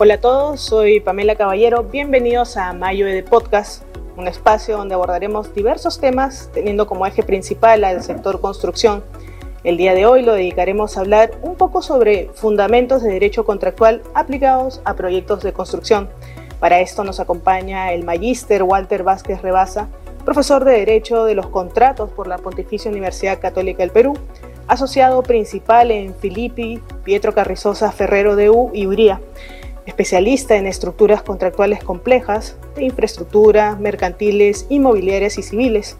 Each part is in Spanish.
Hola a todos, soy Pamela Caballero. Bienvenidos a Mayo de Podcast, un espacio donde abordaremos diversos temas teniendo como eje principal al sector construcción. El día de hoy lo dedicaremos a hablar un poco sobre fundamentos de derecho contractual aplicados a proyectos de construcción. Para esto nos acompaña el magíster Walter Vázquez Rebasa, profesor de Derecho de los Contratos por la Pontificia Universidad Católica del Perú, asociado principal en Filippi, Pietro Carrizosa Ferrero de U y Uría especialista en estructuras contractuales complejas de infraestructura, mercantiles, inmobiliarias y civiles.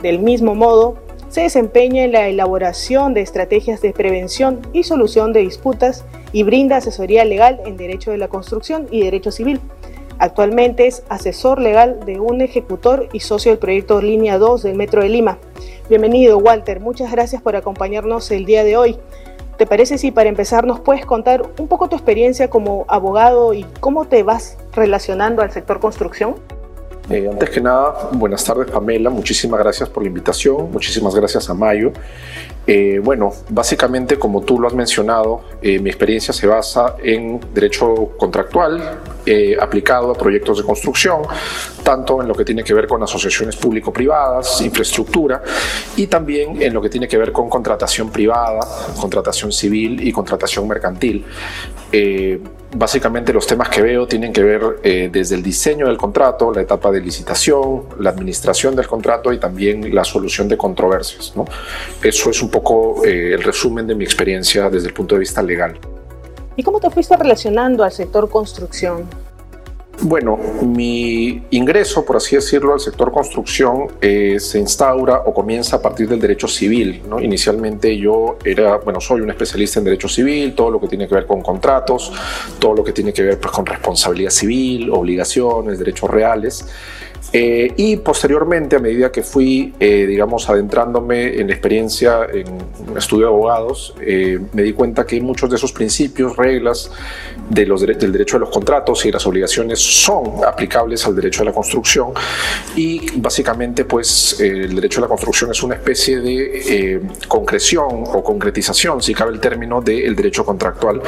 Del mismo modo, se desempeña en la elaboración de estrategias de prevención y solución de disputas y brinda asesoría legal en derecho de la construcción y derecho civil. Actualmente es asesor legal de un ejecutor y socio del proyecto Línea 2 del Metro de Lima. Bienvenido, Walter. Muchas gracias por acompañarnos el día de hoy. ¿Te parece si para empezar nos puedes contar un poco tu experiencia como abogado y cómo te vas relacionando al sector construcción? Eh, antes que nada, buenas tardes Pamela, muchísimas gracias por la invitación, muchísimas gracias a Mayo. Eh, bueno, básicamente como tú lo has mencionado, eh, mi experiencia se basa en derecho contractual aplicado a proyectos de construcción, tanto en lo que tiene que ver con asociaciones público-privadas, infraestructura, y también en lo que tiene que ver con contratación privada, contratación civil y contratación mercantil. Básicamente los temas que veo tienen que ver eh, desde el diseño del contrato, la etapa de licitación, la administración del contrato y también la solución de controversias. Eso es un poco eh, el resumen de mi experiencia desde el punto de vista legal. ¿Y cómo te fuiste relacionando al sector construcción? Bueno, mi ingreso, por así decirlo, al sector construcción eh, se instaura o comienza a partir del derecho civil. ¿no? Inicialmente yo era, bueno, soy un especialista en derecho civil, todo lo que tiene que ver con contratos, todo lo que tiene que ver pues, con responsabilidad civil, obligaciones, derechos reales. Eh, y posteriormente, a medida que fui, eh, digamos, adentrándome en la experiencia en un estudio de abogados, eh, me di cuenta que muchos de esos principios, reglas de los del derecho de los contratos y las obligaciones son aplicables al derecho de la construcción. Y básicamente, pues, el derecho de la construcción es una especie de concreción o concretización, si cabe el término, del derecho contractual.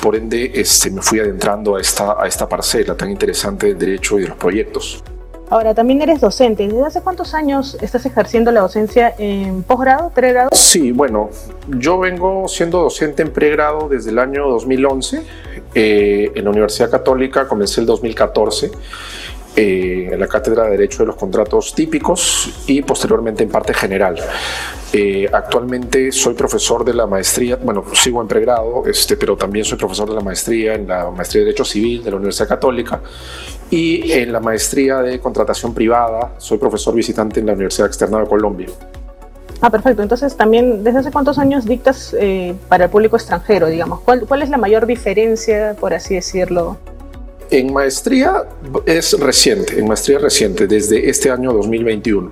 Por ende, este, me fui adentrando a esta, a esta parcela tan interesante del derecho y de los proyectos. Ahora, también eres docente. ¿Desde hace cuántos años estás ejerciendo la docencia en posgrado, pregrado? Sí, bueno, yo vengo siendo docente en pregrado desde el año 2011. Eh, en la Universidad Católica comencé el 2014 eh, en la Cátedra de Derecho de los Contratos Típicos y posteriormente en parte general. Eh, actualmente soy profesor de la maestría, bueno, sigo en pregrado, este, pero también soy profesor de la maestría en la maestría de Derecho Civil de la Universidad Católica y en la maestría de contratación privada soy profesor visitante en la Universidad Externa de Colombia. Ah, perfecto. Entonces, también, ¿desde hace cuántos años dictas eh, para el público extranjero, digamos? ¿Cuál, ¿Cuál es la mayor diferencia, por así decirlo? En maestría es reciente, en maestría reciente, desde este año 2021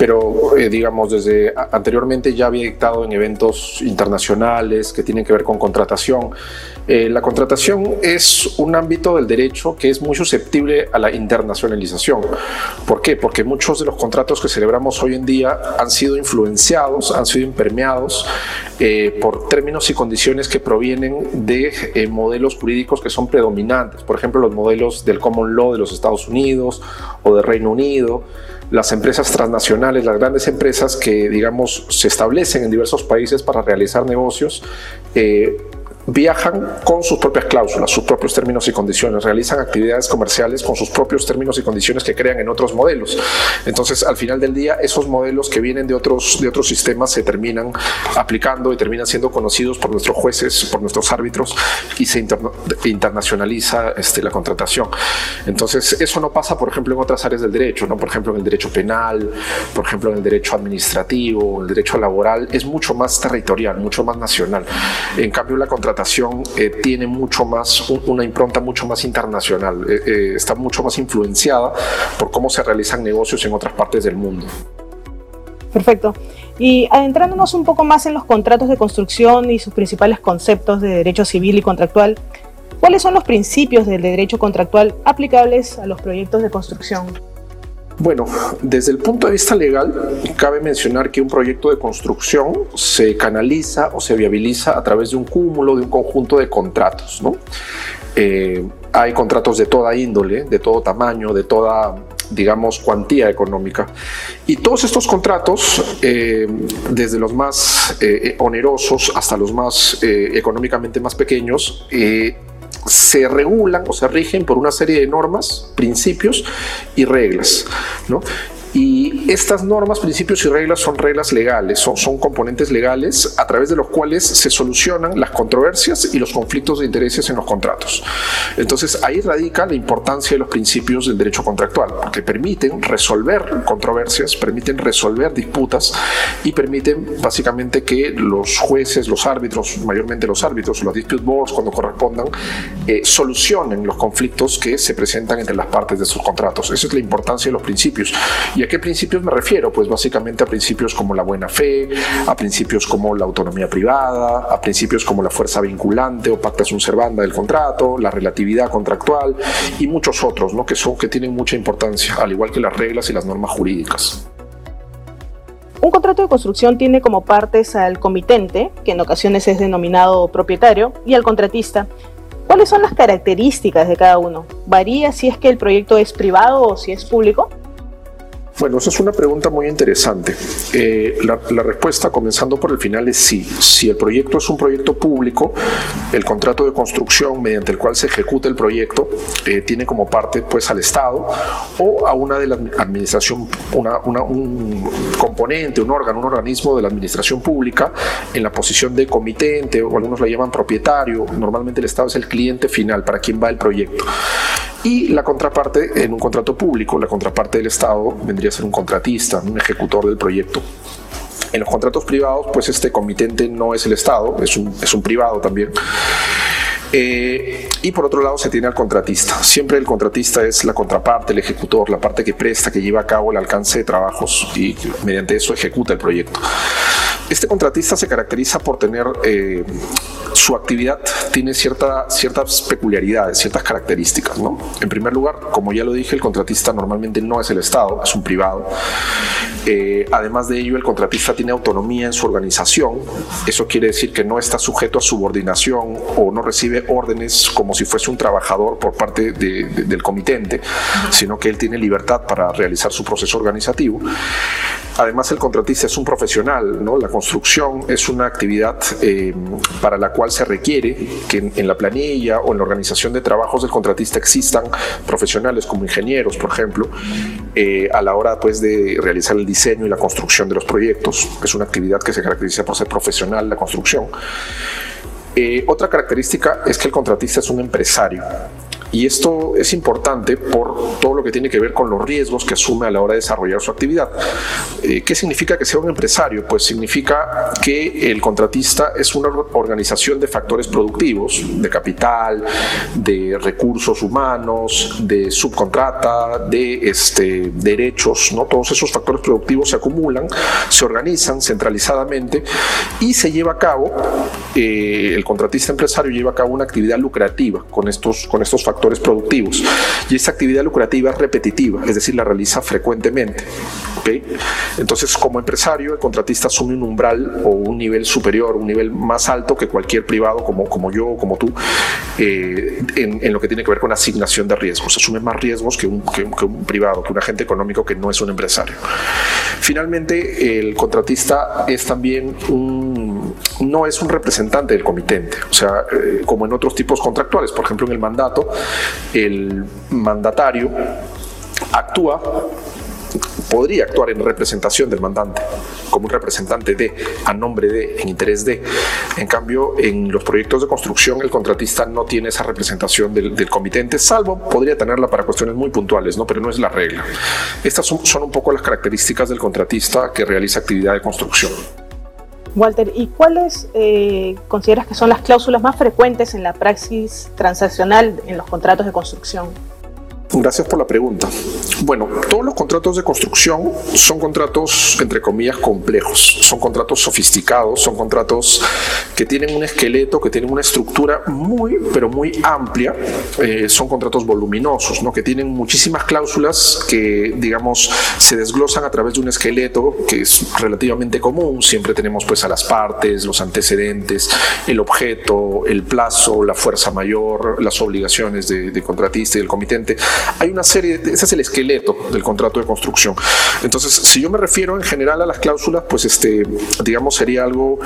pero eh, digamos desde anteriormente ya había dictado en eventos internacionales que tienen que ver con contratación. Eh, la contratación es un ámbito del derecho que es muy susceptible a la internacionalización. ¿Por qué? Porque muchos de los contratos que celebramos hoy en día han sido influenciados, han sido impermeados eh, por términos y condiciones que provienen de modelos jurídicos que son predominantes. Por ejemplo, los modelos del common law de los Estados Unidos o del Reino Unido las empresas transnacionales, las grandes empresas que, digamos, se establecen en diversos países para realizar negocios, eh, viajan con sus propias cláusulas, sus propios términos y condiciones, realizan actividades comerciales con sus propios términos y condiciones que crean en otros modelos. Entonces, al final del día, esos modelos que vienen de otros, de otros sistemas se terminan aplicando y terminan siendo conocidos por nuestros jueces, por nuestros árbitros y se internacionaliza este, la contratación. Entonces, eso no pasa, por ejemplo, en otras áreas del derecho, ¿no? por ejemplo, en el derecho penal, por ejemplo, en el derecho administrativo, el derecho laboral, es mucho más territorial, mucho más nacional. En cambio, la contratación eh, tiene mucho más, una impronta mucho más internacional, eh, eh, está mucho más influenciada por cómo se realizan negocios en otras partes del mundo. Perfecto. Y adentrándonos un poco más en los contratos de construcción y sus principales conceptos de derecho civil y contractual, ¿cuáles son los principios del derecho contractual aplicables a los proyectos de construcción? Bueno, desde el punto de vista legal, cabe mencionar que un proyecto de construcción se canaliza o se viabiliza a través de un cúmulo, de un conjunto de contratos. ¿no? Eh, hay contratos de toda índole, de todo tamaño, de toda digamos, cuantía económica. Y todos estos contratos, eh, desde los más eh, onerosos hasta los más económicamente más pequeños, se regulan o se rigen por una serie de normas, principios y reglas. ¿no? Y estas normas, principios y reglas son reglas legales, son, son, componentes legales a través de los cuales se solucionan las controversias y los conflictos de intereses en los contratos. Entonces ahí radica la importancia de los principios del derecho contractual, porque permiten resolver controversias, permiten resolver disputas y permiten básicamente que los jueces, los árbitros, mayormente los árbitros, los dispute boards cuando correspondan, eh, solucionen los conflictos que se presentan entre las partes de sus contratos. Esa es la importancia de los principios. ¿Y a qué principios me refiero? Pues básicamente a principios como la buena fe, a principios como la autonomía privada, a principios como la fuerza vinculante o pacta sunt servanda del contrato, la relatividad contractual y muchos otros, ¿no? que son que tienen mucha importancia, al igual que las reglas y las normas jurídicas. Un contrato de construcción tiene como partes al comitente, que en ocasiones es denominado propietario, y al contratista. ¿Cuáles son las características de cada uno? ¿Varía si es que el proyecto es privado o si es público? Bueno, esa es una pregunta muy interesante. Eh, la, respuesta, comenzando por el final, es sí. Si el proyecto es un proyecto público, el contrato de construcción mediante el cual se ejecuta el proyecto eh, tiene como parte pues, al Estado o a una de la administración, un componente, un órgano, un organismo de la administración pública en la posición de comitente o algunos la llaman propietario. Normalmente el Estado es el cliente final para quien va el proyecto. Y la contraparte en un contrato público, la contraparte del Estado vendría a ser un contratista, un ejecutor del proyecto. En los contratos privados, pues este comitente no es el Estado, es un, es un privado también. Eh, y por otro lado se tiene al contratista. Siempre el contratista es la contraparte, el ejecutor, la parte que presta, que lleva a cabo el alcance de trabajos y mediante eso ejecuta el proyecto. Este contratista se caracteriza por tener eh, su actividad tiene cierta, ciertas peculiaridades, ciertas características. ¿no? En primer lugar, como ya lo dije, el contratista normalmente no es el Estado, es un privado. Eh, además de ello, el contratista tiene autonomía en su organización. Eso quiere decir que no está sujeto a subordinación o no recibe órdenes como si fuese un trabajador por parte del comitente, sino que él tiene libertad para realizar su proceso organizativo. Además, el contratista es un profesional, ¿no? La construcción es una actividad eh, para la cual se requiere que en, la planilla o en la organización de trabajos del contratista existan profesionales como ingenieros, por ejemplo, eh, a la hora pues, de realizar el diseño y la construcción de los proyectos. Es una actividad que se caracteriza por ser profesional la construcción. Eh, otra característica es que el contratista es un empresario. Y esto es importante por todo lo que tiene que ver con los riesgos que asume a la hora de desarrollar su actividad. Eh, ¿Qué significa que sea un empresario? Pues significa que el contratista es una organización de factores productivos, de capital, de recursos humanos, de subcontrata, de este, derechos, ¿no? Todos esos factores productivos se acumulan, se organizan centralizadamente y se lleva a cabo, eh, el contratista empresario lleva a cabo una actividad lucrativa con estos, con estos factores productivos. Y esa actividad lucrativa es repetitiva, es decir, la realiza frecuentemente. ¿okay? Entonces, como empresario, el contratista asume un umbral o un nivel superior, un nivel más alto que cualquier privado como, como yo o como tú, eh, en, lo que tiene que ver con asignación de riesgos. Asume más riesgos que un, que un privado, que un agente económico que no es un empresario. Finalmente, el contratista es también no es un representante del comitente, o sea, eh, como en otros tipos contractuales, por ejemplo, en el mandato, el mandatario actúa podría actuar en representación del mandante, como un representante de, a nombre de, en interés de. En cambio, en los proyectos de construcción, el contratista no tiene esa representación del, del comitente, salvo podría tenerla para cuestiones muy puntuales, ¿no? pero no es la regla. Estas son, un poco las características del contratista que realiza actividad de construcción. Walter, ¿y cuáles eh, consideras que son las cláusulas más frecuentes en la praxis transaccional en los contratos de construcción? Gracias por la pregunta. Bueno, todos los contratos de construcción son contratos, entre comillas, complejos, son contratos sofisticados, son contratos que tienen un esqueleto, que tienen una estructura muy, pero muy amplia, eh, son contratos voluminosos, ¿no? que tienen muchísimas cláusulas que, digamos, se desglosan a través de un esqueleto que es relativamente común, siempre tenemos pues a las partes, los antecedentes, el objeto, el plazo, la fuerza mayor, las obligaciones de, contratista y del comitente hay una serie, de, ese es el esqueleto del contrato de construcción. Entonces, si yo me refiero en general a las cláusulas, pues este, digamos, sería algo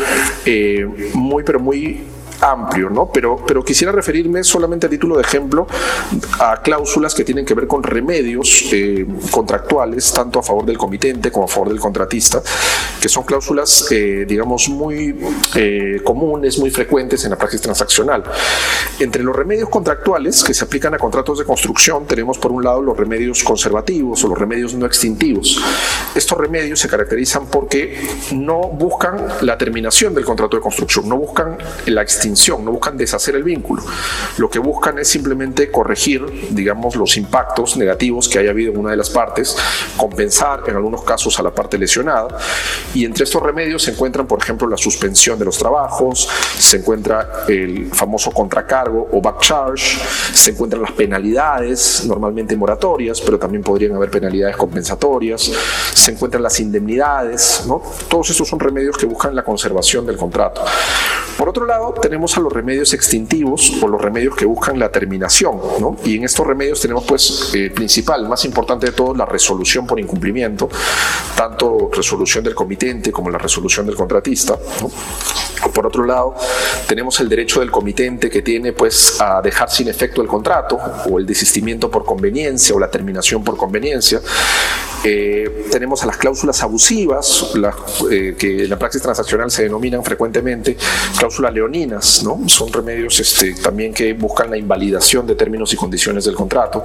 eh, muy, pero muy amplio, ¿no? Pero, pero quisiera referirme solamente a título de ejemplo a cláusulas que tienen que ver con remedios eh, contractuales, tanto a favor del comitente como a favor del contratista, que son cláusulas, eh, digamos, muy eh, comunes, muy frecuentes en la praxis transaccional. Entre los remedios contractuales que se aplican a contratos de construcción, tenemos por un lado los remedios conservativos o los remedios no extintivos. Estos remedios se caracterizan porque no buscan la terminación del contrato de construcción, no buscan la extinción no buscan deshacer el vínculo. Lo que buscan es simplemente corregir, digamos, los impactos negativos que haya habido en una de las partes, compensar en algunos casos a la parte lesionada. Y entre estos remedios se encuentran, por ejemplo, la suspensión de los trabajos, se encuentra el famoso contracargo o back charge, se encuentran las penalidades, normalmente moratorias, pero también podrían haber penalidades compensatorias, se encuentran las indemnidades. Todos estos son remedios que buscan la conservación del contrato. Por otro lado, tenemos a los remedios extintivos o los remedios que buscan la terminación, ¿no? Y en estos remedios tenemos, pues, eh, principal, más importante de todo, la resolución por incumplimiento, tanto resolución del comitente como la resolución del contratista, Por otro lado, tenemos el derecho del comitente que tiene pues a dejar sin efecto el contrato o el desistimiento por conveniencia o la terminación por conveniencia. Eh, tenemos a las cláusulas abusivas, eh, que en la praxis transaccional se denominan frecuentemente cláusulas leoninas, ¿no? Son remedios este, también que buscan la invalidación de términos y condiciones del contrato.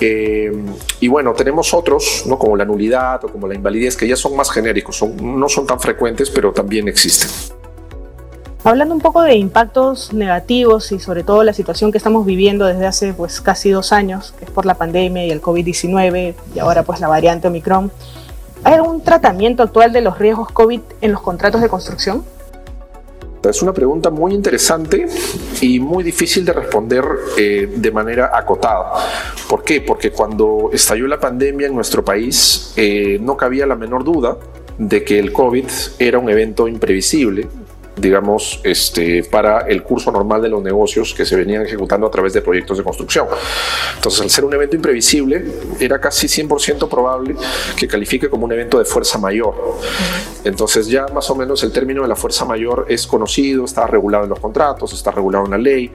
Eh, y bueno, tenemos otros, ¿no? Como la nulidad o como la invalidez, que ya son más genéricos, son, no son tan frecuentes, pero también existen. Hablando un poco de impactos negativos y sobre todo la situación que estamos viviendo desde hace pues casi dos años, que es por la pandemia y el COVID-19 y ahora pues la variante Omicron, ¿hay algún tratamiento actual de los riesgos COVID en los contratos de construcción? Es una pregunta muy interesante y muy difícil de responder eh, de manera acotada. ¿Por qué? Porque cuando estalló la pandemia en nuestro país eh, no cabía la menor duda de que el COVID era un evento imprevisible, digamos, este, para el curso normal de los negocios que se venían ejecutando a través de proyectos de construcción. Entonces, al ser un evento imprevisible, era casi 100% probable que califique como un evento de fuerza mayor. Entonces, ya más o menos el término de la fuerza mayor es conocido, está regulado en los contratos, está regulado en la ley.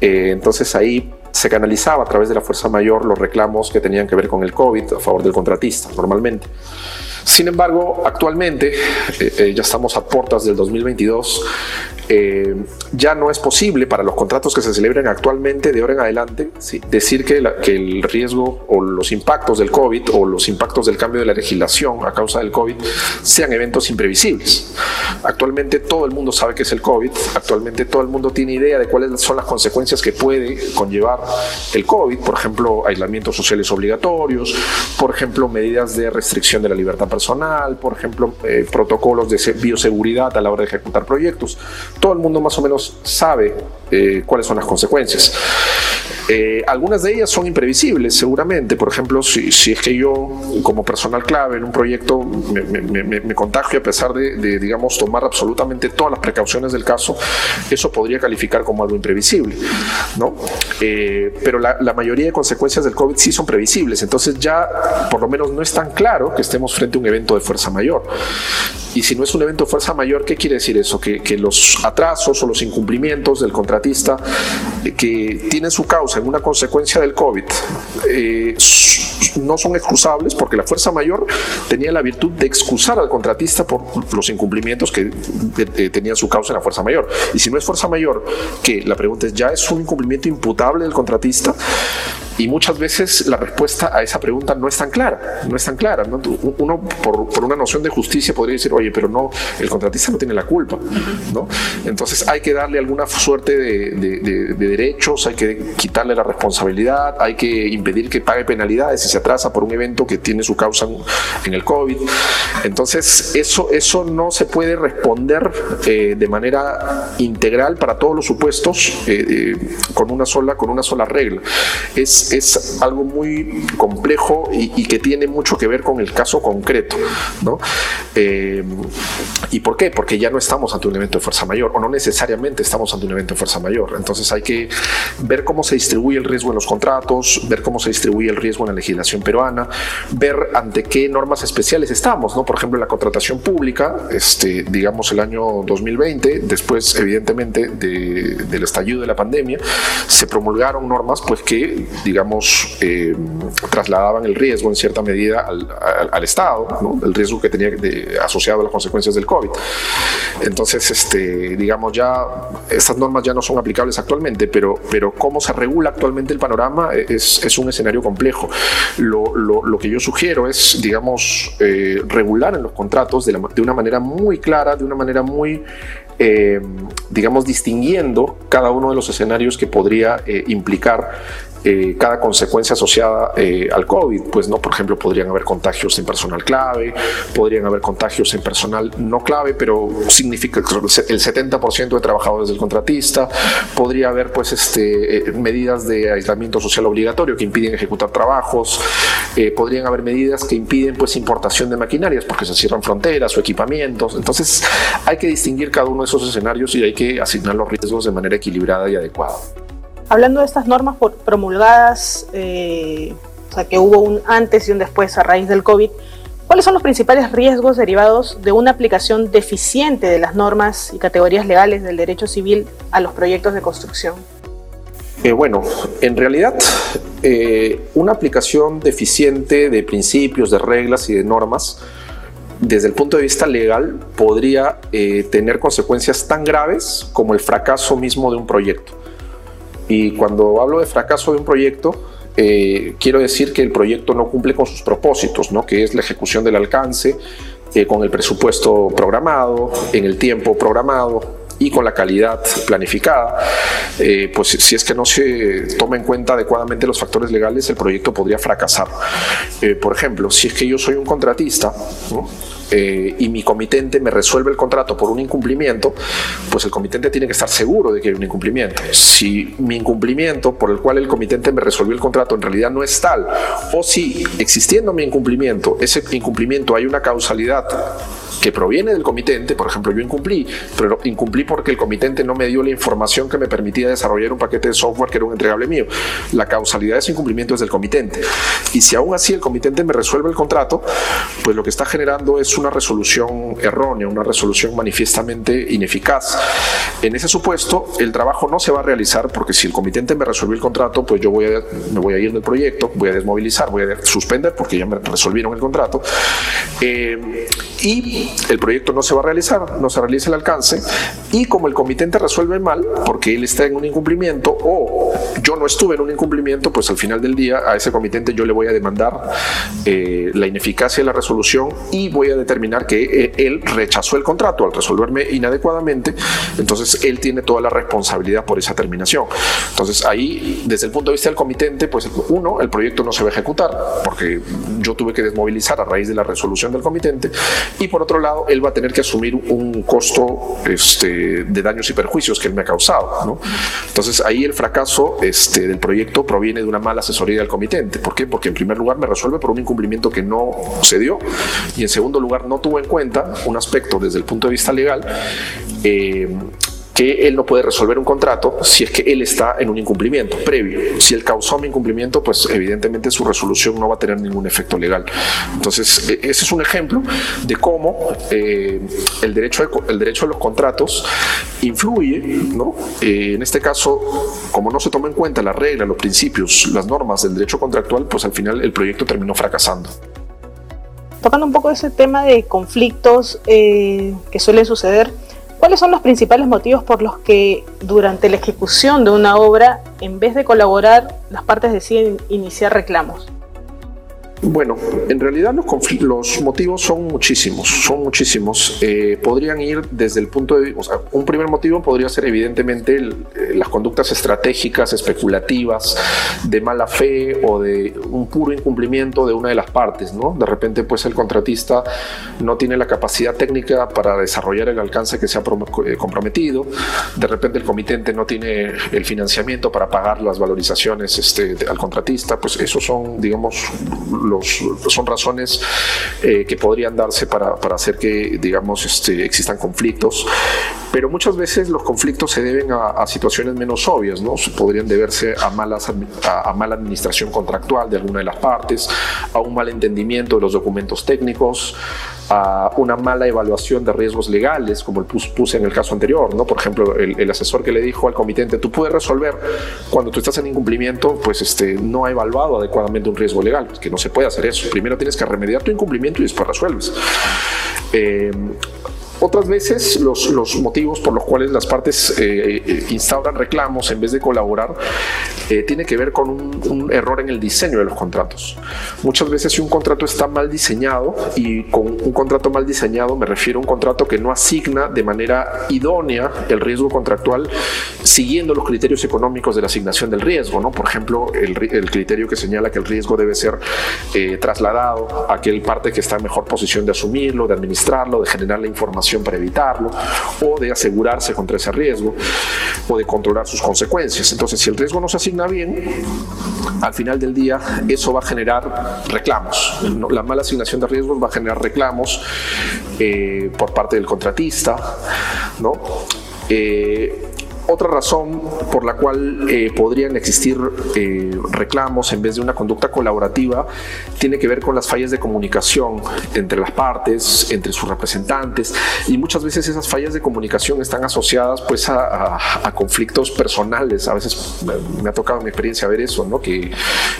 Eh, entonces, ahí se canalizaba a través de la fuerza mayor los reclamos que tenían que ver con el COVID a favor del contratista, normalmente. Sin embargo, actualmente, eh, eh, ya estamos a puertas del 2022, eh, ya no es posible para los contratos que se celebren actualmente de ahora en adelante decir que, que, el riesgo o los impactos del COVID o los impactos del cambio de la legislación a causa del COVID sean eventos imprevisibles. Actualmente todo el mundo sabe que es el COVID, actualmente todo el mundo tiene idea de cuáles son las consecuencias que puede conllevar el COVID, por ejemplo, aislamientos sociales obligatorios, por ejemplo, medidas de restricción de la libertad personal, por ejemplo, eh, protocolos de bioseguridad a la hora de ejecutar proyectos. Todo el mundo más o menos sabe eh, cuáles son las consecuencias. Eh, algunas de ellas son imprevisibles, seguramente. Por ejemplo, si, es que yo, como personal clave en un proyecto, me, contagio a pesar de, digamos, tomar absolutamente todas las precauciones del caso, eso podría calificar como algo imprevisible, ¿no? Eh, pero la, la, mayoría de consecuencias del COVID sí son previsibles. Entonces ya, por lo menos, no es tan claro que estemos frente a un evento de fuerza mayor. Y si no es un evento de fuerza mayor, ¿qué quiere decir eso? Que, que los atrasos o los incumplimientos del contratista eh, que tienen su causa en una consecuencia del COVID eh, no son excusables porque la fuerza mayor tenía la virtud de excusar al contratista por los incumplimientos que eh, tenían su causa en la fuerza mayor. Y si no es fuerza mayor, que la pregunta es, ¿ya es un incumplimiento imputable del contratista? Y muchas veces la respuesta a esa pregunta no es tan clara, no es tan clara. Uno por, por, una noción de justicia podría decir, oye, pero no, el contratista no tiene la culpa, ¿no? Entonces hay que darle alguna suerte de, de, derechos, hay que quitarle la responsabilidad, hay que impedir que pague penalidades si se atrasa por un evento que tiene su causa en el COVID. Entonces eso, eso no se puede responder eh, de manera integral para todos los supuestos eh, eh, con, una sola, con una sola regla. Es, es algo muy complejo y, que tiene mucho que ver con el caso concreto. ¿no? ¿Y por qué? Porque ya no estamos ante un evento de fuerza mayor o no necesariamente estamos ante un evento de fuerza mayor. Entonces hay que ver cómo se distribuye el riesgo en los contratos, ver cómo se distribuye el riesgo en la legislación peruana, ver ante qué normas especiales estamos, ¿no? Por ejemplo, la contratación pública, este, digamos el año 2020, después evidentemente del estallido de la pandemia, se promulgaron normas pues que, digamos, eh, trasladaban el riesgo en cierta medida al, Estado, el riesgo que tenía asociado a las consecuencias del COVID. Entonces, este, digamos, ya estas normas ya no son aplicables actualmente, pero, pero cómo se regula actualmente el panorama es, un escenario complejo. Lo, que yo sugiero es, digamos, eh, regular en los contratos de, una manera muy clara, de una manera muy eh, digamos, distinguiendo cada uno de los escenarios que podría implicar eh, cada consecuencia asociada eh, al COVID. Pues no, por ejemplo, podrían haber contagios en personal clave, podrían haber contagios en personal no clave, pero significa el 70% de trabajadores del contratista, podría haber pues este, eh, medidas de aislamiento social obligatorio que impiden ejecutar trabajos, podrían haber medidas que impiden pues importación de maquinarias porque se cierran fronteras o equipamientos. Entonces hay que distinguir cada uno de esos escenarios y hay que asignar los riesgos de manera equilibrada y adecuada. Hablando de estas normas promulgadas, eh, o sea, que hubo un antes y un después a raíz del COVID, ¿cuáles son los principales riesgos derivados de una aplicación deficiente de las normas y categorías legales del derecho civil a los proyectos de construcción? Eh, bueno, en realidad eh, una aplicación deficiente de principios, de reglas y de normas, desde el punto de vista legal, podría tener consecuencias tan graves como el fracaso mismo de un proyecto. Y cuando hablo de fracaso de un proyecto, eh, quiero decir que el proyecto no cumple con sus propósitos, ¿no? que es la ejecución del alcance, eh, con el presupuesto programado, en el tiempo programado y con la calidad planificada. Eh, pues si es que no se toma en cuenta adecuadamente los factores legales, el proyecto podría fracasar. por ejemplo, si es que yo soy un contratista, ¿no? Eh, y mi comitente me resuelve el contrato por un incumplimiento, pues el comitente tiene que estar seguro de que hay un incumplimiento. Si mi incumplimiento por el cual el comitente me resolvió el contrato en realidad no es tal, o si existiendo mi incumplimiento, ese incumplimiento hay una causalidad que proviene del comitente, por ejemplo, yo incumplí, pero incumplí porque el comitente no me dio la información que me permitía desarrollar un paquete de software que era un entregable mío. La causalidad de ese incumplimiento es del comitente. Y si aún así el comitente me resuelve el contrato, pues lo que está generando es una resolución errónea, una resolución manifiestamente ineficaz. En ese supuesto, el trabajo no se va a realizar porque si el comitente me resolvió el contrato, pues yo voy a, me voy a ir del proyecto, voy a desmovilizar, voy a suspender porque ya me resolvieron el contrato. Eh, y el proyecto no se va a realizar, no se realiza el alcance y como el comitente resuelve mal porque él está en un incumplimiento o yo no estuve en un incumplimiento, pues al final del día a ese comitente yo le voy a demandar eh, la ineficacia de la resolución y voy a determinar que eh, él rechazó el contrato al resolverme inadecuadamente, entonces él tiene toda la responsabilidad por esa terminación. Entonces ahí, desde el punto de vista del comitente, pues uno, el proyecto no se va a ejecutar porque yo tuve que desmovilizar a raíz de la resolución del comitente y por otro lado, él va a tener que asumir un costo este, de daños y perjuicios que él me ha causado. Entonces ahí el fracaso este, del proyecto proviene de una mala asesoría del comitente. ¿Por qué? Porque en primer lugar me resuelve por un incumplimiento que no se dio y en segundo lugar no tuvo en cuenta un aspecto desde el punto de vista legal eh, que él no puede resolver un contrato si es que él está en un incumplimiento previo. Si él causó mi incumplimiento, pues evidentemente su resolución no va a tener ningún efecto legal. Entonces, e, ese es un ejemplo de cómo eh, el, derecho el derecho a los contratos influye, ¿no? Eh, en este caso, como no se toma en cuenta la regla, los principios, las normas del derecho contractual, pues al final el proyecto terminó fracasando. Tocando un poco ese tema de conflictos eh, que suelen suceder, ¿Cuáles son los principales motivos por los que durante la ejecución de una obra en vez de colaborar, las partes deciden iniciar reclamos? Bueno, en realidad los, motivos son muchísimos, son muchísimos. Eh, podrían ir desde el punto de, o sea, un primer motivo podría ser evidentemente eh, las conductas estratégicas, especulativas, de mala fe o de un puro incumplimiento de una de las partes, ¿no? De repente, pues el contratista no tiene la capacidad técnica para desarrollar el alcance que se ha eh, comprometido. De repente el comitente no tiene el financiamiento para pagar las valorizaciones este, al contratista. Pues esos son, digamos, son razones eh, que podrían darse para, para, hacer que, digamos, este, existan conflictos. Pero muchas veces los conflictos se deben a, situaciones menos obvias, ¿no? Podrían deberse a, malas, a, mala administración contractual de alguna de las partes, a un mal entendimiento de los documentos técnicos, a una mala evaluación de riesgos legales, como el puse en el caso anterior, ¿no? Por ejemplo, el, asesor que le dijo al comitente, tú puedes resolver cuando tú estás en incumplimiento, pues este, no ha evaluado adecuadamente un riesgo legal, que no se puede hacer eso. Primero tienes que remediar tu incumplimiento y después resuelves. Eh, otras veces los, los, motivos por los cuales las partes eh, eh, instauran reclamos en vez de colaborar eh, tiene que ver con un, error en el diseño de los contratos. Muchas veces si un contrato está mal diseñado y con un contrato mal diseñado me refiero a un contrato que no asigna de manera idónea el riesgo contractual siguiendo los criterios económicos de la asignación del riesgo, ¿no? Por ejemplo, el, el criterio que señala que el riesgo debe ser trasladado a aquel parte que está en mejor posición de asumirlo, de administrarlo, de generar la información para evitarlo o de asegurarse contra ese riesgo o de controlar sus consecuencias. Entonces, si el riesgo no se asigna bien, al final del día eso va a generar reclamos. La mala asignación de riesgos va a generar reclamos eh, por parte del contratista, ¿no? Eh, otra razón por la cual eh, podrían existir eh, reclamos en vez de una conducta colaborativa tiene que ver con las fallas de comunicación entre las partes, entre sus representantes y muchas veces esas fallas de comunicación están asociadas pues a, conflictos personales. A veces me ha tocado en mi experiencia ver eso, ¿no? que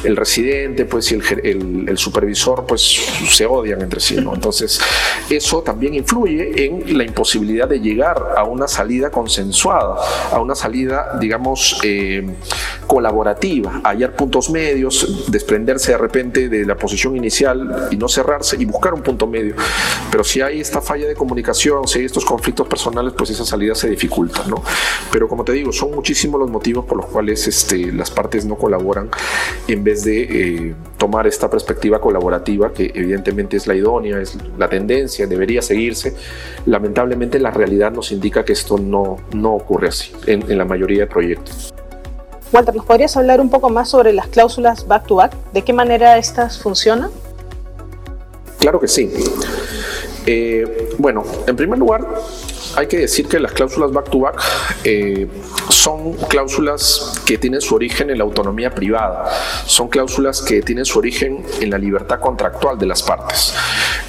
el residente pues y el, el, supervisor pues se odian entre sí. ¿no? Entonces eso también influye en la imposibilidad de llegar a una salida consensuada a una salida, digamos, eh, colaborativa, hallar puntos medios, desprenderse de repente de la posición inicial y no cerrarse y buscar un punto medio. Pero si hay esta falla de comunicación, si hay estos conflictos personales, pues esa salida se dificulta, ¿no? Pero como te digo, son muchísimos los motivos por los cuales este, las partes no colaboran en vez de eh, tomar esta perspectiva colaborativa, que evidentemente es la idónea, es la tendencia, debería seguirse. Lamentablemente la realidad nos indica que esto no, no ocurre así en, la mayoría de proyectos. Walter, ¿nos podrías hablar un poco más sobre las cláusulas back-to-back? ¿De qué manera estas funcionan? Claro que sí. Eh, bueno, en primer lugar, hay que decir que las cláusulas back-to-back eh, son cláusulas que tienen su origen en la autonomía privada, son cláusulas que tienen su origen en la libertad contractual de las partes.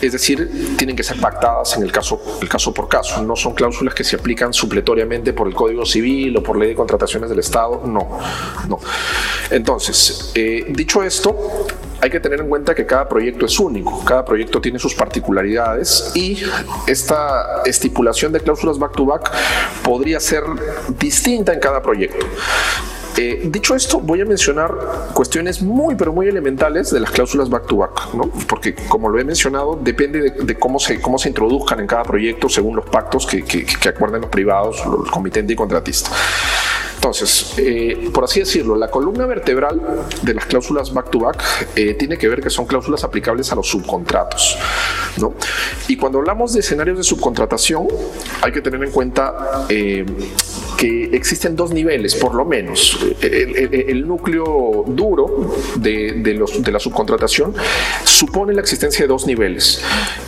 Es decir, tienen que ser pactadas en el caso, el caso por caso, no son cláusulas que se aplican supletoriamente por el Código Civil o por ley de contrataciones del Estado, no, no. Entonces, eh, dicho esto, hay que tener en cuenta que cada proyecto es único, cada proyecto tiene sus particularidades y esta estipulación de cláusulas back-to-back podría ser distinta en cada proyecto. Eh, dicho esto, voy a mencionar cuestiones muy, pero muy elementales de las cláusulas back-to-back, ¿no? porque como lo he mencionado, depende de, cómo, se, cómo se introduzcan en cada proyecto según los pactos que, que, acuerden los privados, los comitente y contratista. Entonces, eh, por así decirlo, la columna vertebral de las cláusulas back-to-back eh, tiene que ver que son cláusulas aplicables a los subcontratos. ¿no? Y cuando hablamos de escenarios de subcontratación, hay que tener en cuenta eh, que existen dos niveles, por lo menos. El, núcleo duro de, de, los, de la subcontratación supone la existencia de dos niveles.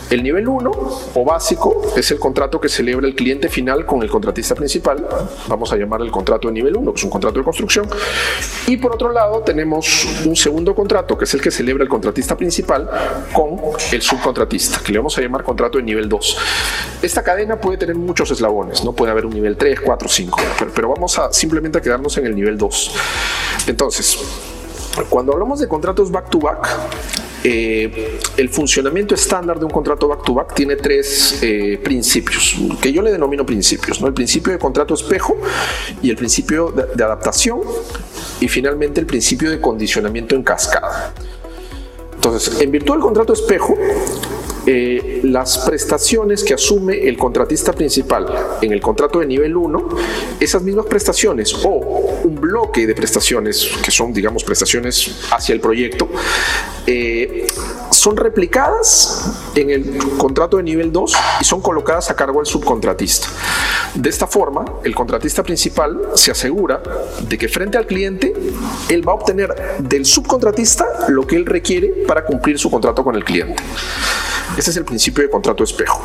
El nivel 1 o básico es el contrato que celebra el cliente final con el contratista principal. Vamos a llamar el contrato de nivel 1, que es un contrato de construcción. Y por otro lado tenemos un segundo contrato, que es el que celebra el contratista principal con el subcontratista, que le vamos a llamar contrato de nivel 2. Esta cadena puede tener muchos eslabones, no puede haber un nivel 3, 4, 5 pero, vamos a simplemente quedarnos en el nivel 2. Entonces, cuando hablamos de contratos back-to-back, eh, el funcionamiento estándar de un contrato back-to-back tiene tres eh, principios, que yo le denomino principios. ¿no? El principio de contrato espejo y el principio de, adaptación y finalmente el principio de condicionamiento en cascada. Entonces, en virtud del contrato espejo, eh, las prestaciones que asume el contratista principal en el contrato de nivel 1, esas mismas prestaciones o un bloque de prestaciones que son, digamos, prestaciones hacia el proyecto, eh, son replicadas en el contrato de nivel 2 y son colocadas a cargo del subcontratista. De esta forma, el contratista principal se asegura de que frente al cliente, él va a obtener del subcontratista lo que él requiere para cumplir su contrato con el cliente. Ese es el principio de contrato espejo.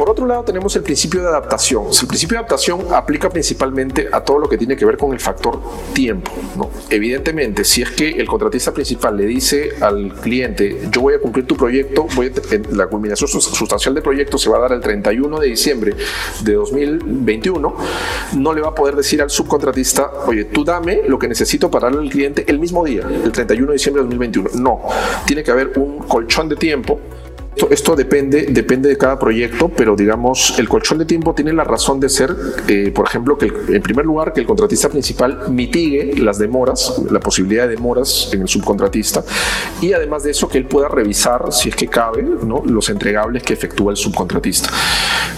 Por otro lado, tenemos el principio de adaptación. El principio de adaptación aplica principalmente a todo lo que tiene que ver con el factor tiempo. Evidentemente, si es que el contratista principal le dice al cliente, yo voy a cumplir tu proyecto, la culminación sustancial del proyecto se va a dar el 31 de diciembre de 2021, no le va a poder decir al subcontratista, oye, tú dame lo que necesito para darle al cliente el mismo día, el 31 de diciembre de 2021. No, tiene que haber un colchón de tiempo esto, depende, depende de cada proyecto, pero digamos, el colchón de tiempo tiene la razón de ser, eh, por ejemplo, que en primer lugar, que el contratista principal mitigue las demoras, la posibilidad de demoras en el subcontratista, y además de eso, que él pueda revisar, si es que cabe, los entregables que efectúa el subcontratista.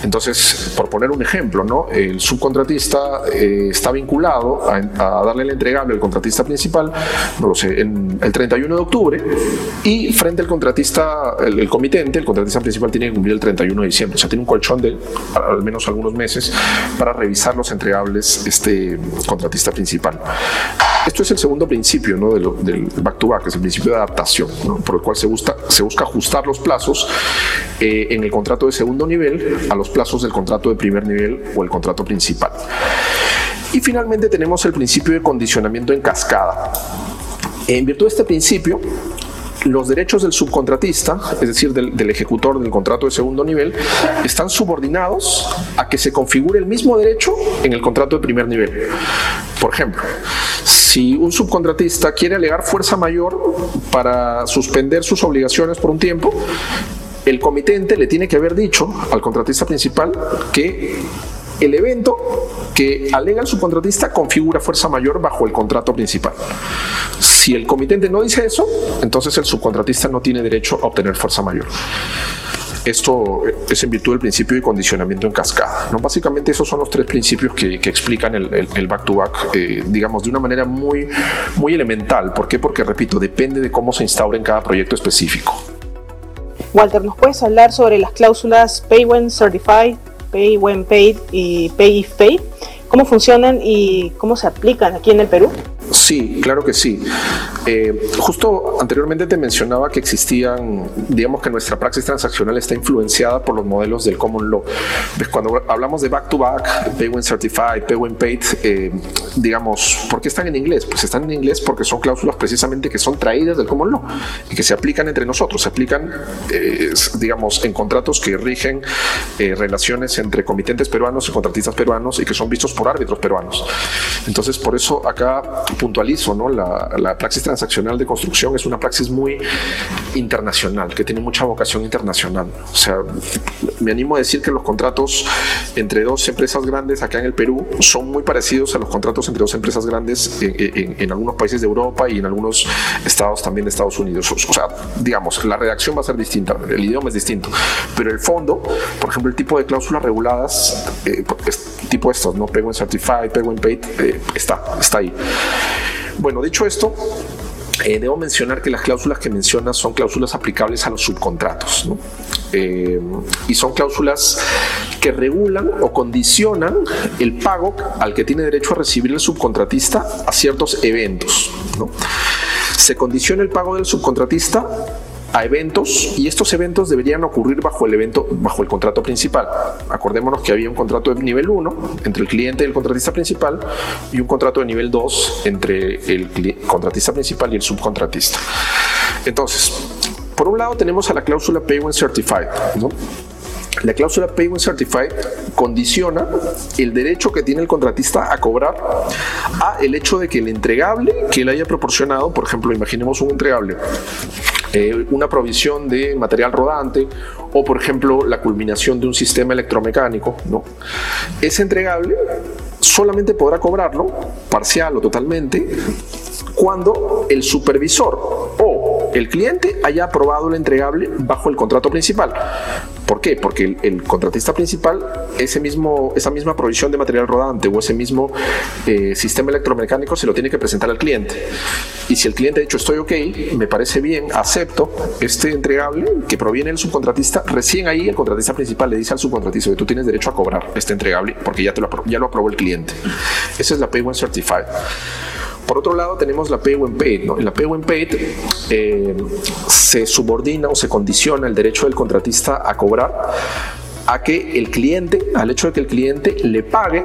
Entonces, por poner un ejemplo, ¿no? el subcontratista eh, está vinculado a, darle el entregable al contratista principal, no lo sé, el 31 de octubre, y frente al contratista, el, el comité el contratista principal tiene que cumplir el 31 de diciembre, o sea, tiene un colchón de al menos algunos meses para revisar los entregables este contratista principal. Esto es el segundo principio ¿no? del back to back, es el principio de adaptación, por el cual se busca, se busca ajustar los plazos eh, en el contrato de segundo nivel a los plazos del contrato de primer nivel o el contrato principal. Y finalmente tenemos el principio de condicionamiento en cascada. En virtud de este principio, los derechos del subcontratista, es decir, del, ejecutor del contrato de segundo nivel, están subordinados a que se configure el mismo derecho en el contrato de primer nivel. Por ejemplo, si un subcontratista quiere alegar fuerza mayor para suspender sus obligaciones por un tiempo, el comitente le tiene que haber dicho al contratista principal que el evento que alega el subcontratista configura fuerza mayor bajo el contrato principal. Si el comitente no dice eso, entonces el subcontratista no tiene derecho a obtener fuerza mayor. Esto es en virtud del principio de condicionamiento en cascada. ¿no? Básicamente esos son los tres principios que, explican el, back-to-back, eh, digamos, de una manera muy, muy elemental. ¿Por qué? Porque, repito, depende de cómo se instaura en cada proyecto específico. Walter, ¿nos puedes hablar sobre las cláusulas Pay When Certified, Pay When Paid y Pay If Paid? ¿Cómo funcionan y cómo se aplican aquí en el Perú? Sí, claro que sí. Eh, justo anteriormente te mencionaba que existían, digamos que nuestra praxis transaccional está influenciada por los modelos del Common Law. Cuando hablamos de back-to-back, Pay When Certified, Pay When Paid, eh, digamos, ¿por qué están en inglés? Pues están en inglés porque son cláusulas precisamente que son traídas del Common Law y que se aplican entre nosotros, se aplican, eh, digamos, en contratos que rigen relaciones entre comitentes peruanos y contratistas peruanos y que son vistos por árbitros peruanos. Entonces, por eso acá puntualizo, ¿no? La, la, praxis transaccional de construcción es una praxis muy internacional, que tiene mucha vocación internacional. O sea, me animo a decir que los contratos entre dos empresas grandes acá en el Perú son muy parecidos a los contratos entre dos empresas grandes en, en, algunos países de Europa y en algunos estados también de Estados Unidos. O, sea, digamos, la redacción va a ser distinta, el idioma es distinto, pero el fondo, por ejemplo, el tipo de cláusulas reguladas, eh, tipo estos, ¿no? Pego en Certified, Pego en Paid, eh, está, está ahí. Bueno, dicho esto, eh, debo mencionar que las cláusulas que mencionas son cláusulas aplicables a los subcontratos. Eh, y son cláusulas que regulan o condicionan el pago al que tiene derecho a recibir el subcontratista a ciertos eventos. Se condiciona el pago del subcontratista a eventos y estos eventos deberían ocurrir bajo el evento bajo el contrato principal. Acordémonos que había un contrato de nivel 1 entre el cliente y el contratista principal y un contrato de nivel 2 entre el contratista principal y el subcontratista. Entonces, por un lado tenemos a la cláusula Pay When Certified, La cláusula Pay Certified condiciona el derecho que tiene el contratista a cobrar a el hecho de que el entregable que él haya proporcionado, por ejemplo, imaginemos un entregable eh, una provisión de material rodante o, por ejemplo, la culminación de un sistema electromecánico, ¿no? Es entregable solamente podrá cobrarlo, parcial o totalmente, cuando el supervisor o el cliente haya aprobado el entregable bajo el contrato principal. ¿Por qué? Porque el, contratista principal, ese mismo, esa misma provisión de material rodante o ese mismo eh, sistema electromecánico se lo tiene que presentar al cliente. Y si el cliente ha dicho estoy ok, me parece bien, acepto este entregable que proviene del subcontratista, recién ahí el contratista principal le dice al subcontratista que tú tienes derecho a cobrar este entregable porque ya, te lo, ya lo aprobó el cliente. Esa es la Pay One Certified. Por otro lado, tenemos la Pay When Paid. ¿no? En la Pay When Paid eh, se subordina o se condiciona el derecho del contratista a cobrar a que el cliente, al hecho de que el cliente le pague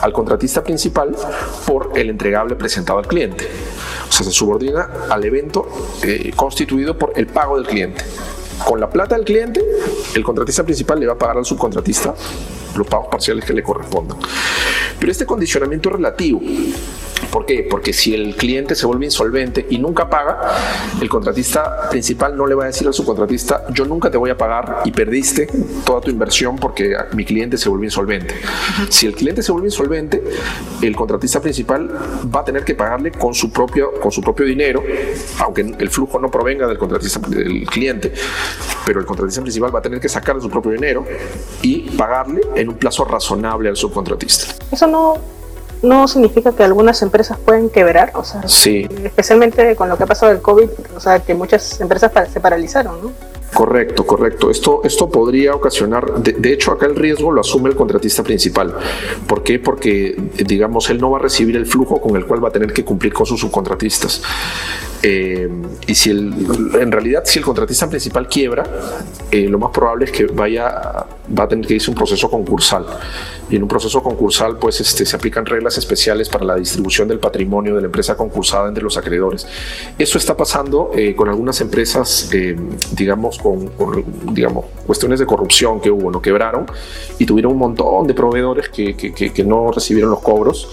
al contratista principal por el entregable presentado al cliente. O sea, se subordina al evento eh, constituido por el pago del cliente. Con la plata del cliente, el contratista principal le va a pagar al subcontratista los pagos parciales que le correspondan. Pero este condicionamiento relativo ¿Por qué? Porque si el cliente se vuelve insolvente y nunca paga, el contratista principal no le va a decir al subcontratista, yo nunca te voy a pagar y perdiste toda tu inversión porque mi cliente se volvió insolvente. Si el cliente se vuelve insolvente, el contratista principal va a tener que pagarle con su propio, con su propio dinero, aunque el flujo no provenga del contratista del cliente, pero el contratista principal va a tener que sacar de su propio dinero y pagarle en un plazo razonable al subcontratista. Eso no no significa que algunas empresas pueden quebrar, o sea, sí. especialmente con lo que ha pasado del COVID, o sea, que muchas empresas se paralizaron, ¿no? Correcto, correcto. Esto, esto podría ocasionar, de, hecho acá el riesgo lo asume el contratista principal. ¿Por qué? Porque, digamos, él no va a recibir el flujo con el cual va a tener que cumplir con sus subcontratistas. Eh, y si el, en realidad, si el contratista principal quiebra, eh, lo más probable es que vaya, va a tener que irse un proceso concursal. Y en un proceso concursal, pues este, se aplican reglas especiales para la distribución del patrimonio de la empresa concursada entre los acreedores. Eso está pasando eh, con algunas empresas, digamos, con, digamos, cuestiones de corrupción que hubo, no quebraron y tuvieron un montón de proveedores que, que, no recibieron los cobros.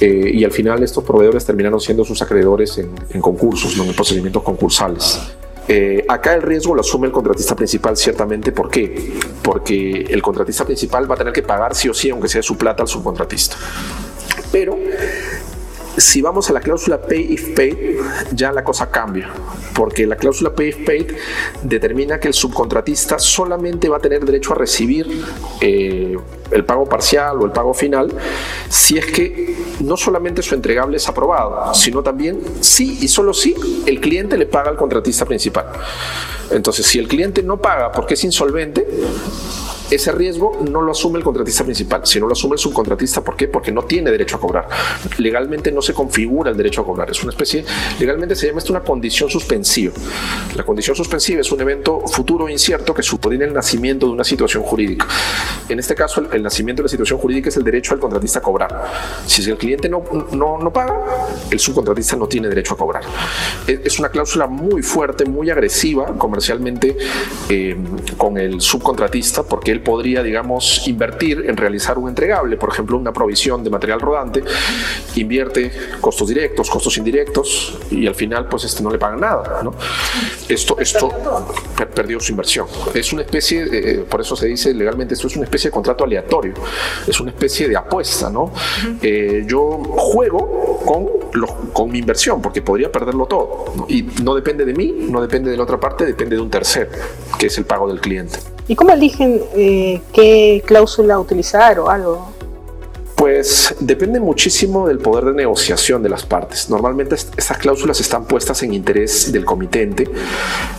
y al final estos proveedores terminaron siendo sus acreedores en, en concurso en procedimientos concursales. Eh, acá el riesgo lo asume el contratista principal, ciertamente. ¿Por qué? Porque el contratista principal va a tener que pagar sí o sí, aunque sea su plata, al subcontratista. Pero si vamos a la cláusula pay if paid, ya la cosa cambia, porque la cláusula pay if paid determina que el subcontratista solamente va a tener derecho a recibir eh, el pago parcial o el pago final si es que no solamente su entregable es aprobado, sino también si y solo si el cliente le paga al contratista principal. Entonces, si el cliente no paga porque es insolvente, ese riesgo no lo asume el contratista principal, sino lo asume el subcontratista. ¿Por qué? Porque no tiene derecho a cobrar. Legalmente no se configura el derecho a cobrar. Es una especie, legalmente se llama esto una condición suspensiva. La condición suspensiva es un evento futuro incierto que supone el nacimiento de una situación jurídica. En este caso, el, nacimiento de la situación jurídica es el derecho al contratista a cobrar. Si el cliente no, no, no paga, el subcontratista no tiene derecho a cobrar. Es una cláusula muy fuerte, muy agresiva comercialmente eh, con el subcontratista porque él podría, digamos, invertir en realizar un entregable, por ejemplo, una provisión de material rodante, invierte costos directos, costos indirectos y al final pues este no le pagan nada, ¿no? Esto, esto perdió su inversión. Es una especie, eh, por eso se dice legalmente, esto es una especie de contrato aleatorio, es una especie de apuesta, ¿no? Eh, yo juego con, con mi inversión porque podría perderlo todo y no depende de mí, no depende de la otra parte, depende de un tercero, que es el pago del cliente. ¿Y cómo eligen eh, qué cláusula utilizar o algo? Pues depende muchísimo del poder de negociación de las partes. Normalmente estas cláusulas están puestas en interés del comitente,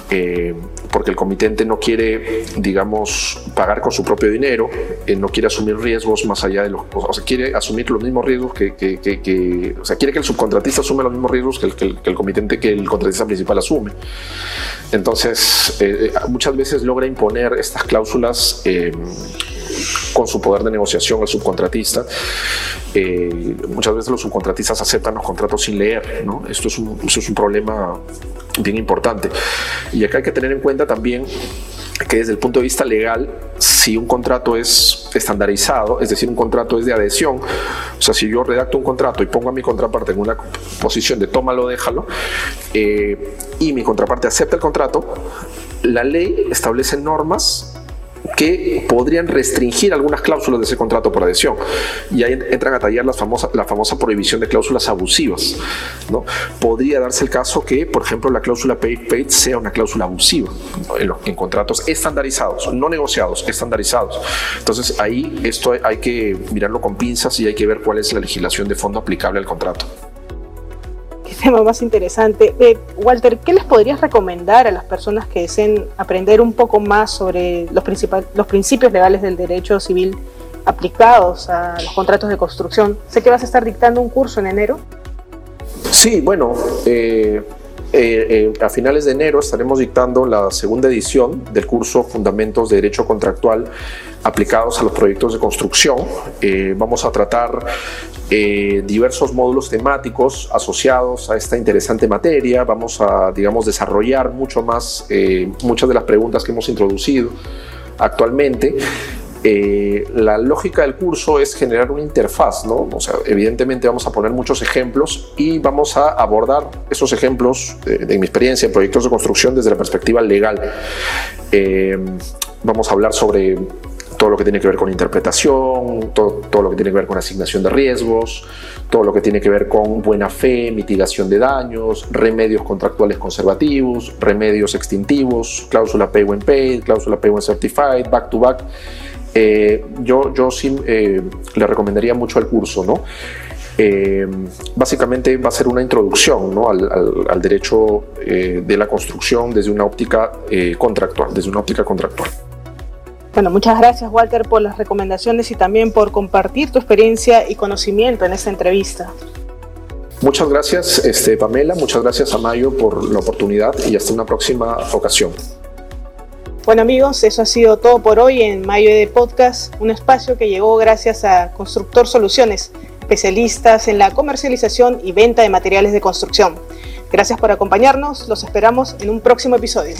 eh, porque el comitente no quiere, digamos, pagar con su propio dinero, eh, no quiere asumir riesgos más allá de los, o sea, quiere asumir los mismos riesgos que, o sea, quiere que el subcontratista asume los mismos riesgos que el, que el, comitente, que el contratista principal asume. Entonces, muchas veces logra imponer estas cláusulas con su poder de negociación al subcontratista. Eh, muchas veces los subcontratistas aceptan los contratos sin leer, ¿no? Esto es un, es un problema bien importante. Y acá hay que tener en cuenta también que desde el punto de vista legal, si un contrato es estandarizado, es decir, un contrato es de adhesión, o sea, si yo redacto un contrato y pongo a mi contraparte en una posición de tómalo, déjalo, eh, y mi contraparte acepta el contrato, la ley establece normas que podrían restringir algunas cláusulas de ese contrato por adhesión. Y ahí entran a tallar la famosa, la famosa prohibición de cláusulas abusivas. ¿no? Podría darse el caso que, por ejemplo, la cláusula pay-paid sea una cláusula abusiva en contratos estandarizados, no negociados, estandarizados. Entonces ahí esto hay que mirarlo con pinzas y hay que ver cuál es la legislación de fondo aplicable al contrato tema más interesante. Eh, Walter, ¿qué les podrías recomendar a las personas que deseen aprender un poco más sobre los, principios legales del derecho civil aplicados a los contratos de construcción? Sé que vas a estar dictando un curso en enero. Sí, bueno, eh, eh, a finales de enero estaremos dictando la segunda edición del curso Fundamentos de Derecho Contractual aplicados a los proyectos de construcción. vamos a tratar eh, diversos módulos temáticos asociados a esta interesante materia. Vamos a, digamos, desarrollar mucho más eh, muchas de las preguntas que hemos introducido actualmente. Eh, la lógica del curso es generar una interfaz, ¿no? O sea, evidentemente vamos a poner muchos ejemplos y vamos a abordar esos ejemplos de mi experiencia en proyectos de construcción desde la perspectiva legal. vamos a hablar sobre todo lo que tiene que ver con interpretación, todo, todo, lo que tiene que ver con asignación de riesgos, todo lo que tiene que ver con buena fe, mitigación de daños, remedios contractuales conservativos, remedios extintivos, cláusula pay when paid, cláusula pay when certified, back to back. Eh, yo, yo sí eh, le recomendaría mucho el curso, ¿no? Eh, básicamente va a ser una introducción ¿no? al, al, al, derecho de la construcción desde una óptica contractual, desde una óptica contractual. Bueno, muchas gracias Walter por las recomendaciones y también por compartir tu experiencia y conocimiento en esta entrevista. Muchas gracias este, Pamela, muchas gracias a Mayo por la oportunidad y hasta una próxima ocasión. Bueno amigos, eso ha sido todo por hoy en Mayo de Podcast, un espacio que llegó gracias a Constructor Soluciones, especialistas en la comercialización y venta de materiales de construcción. Gracias por acompañarnos, los esperamos en un próximo episodio.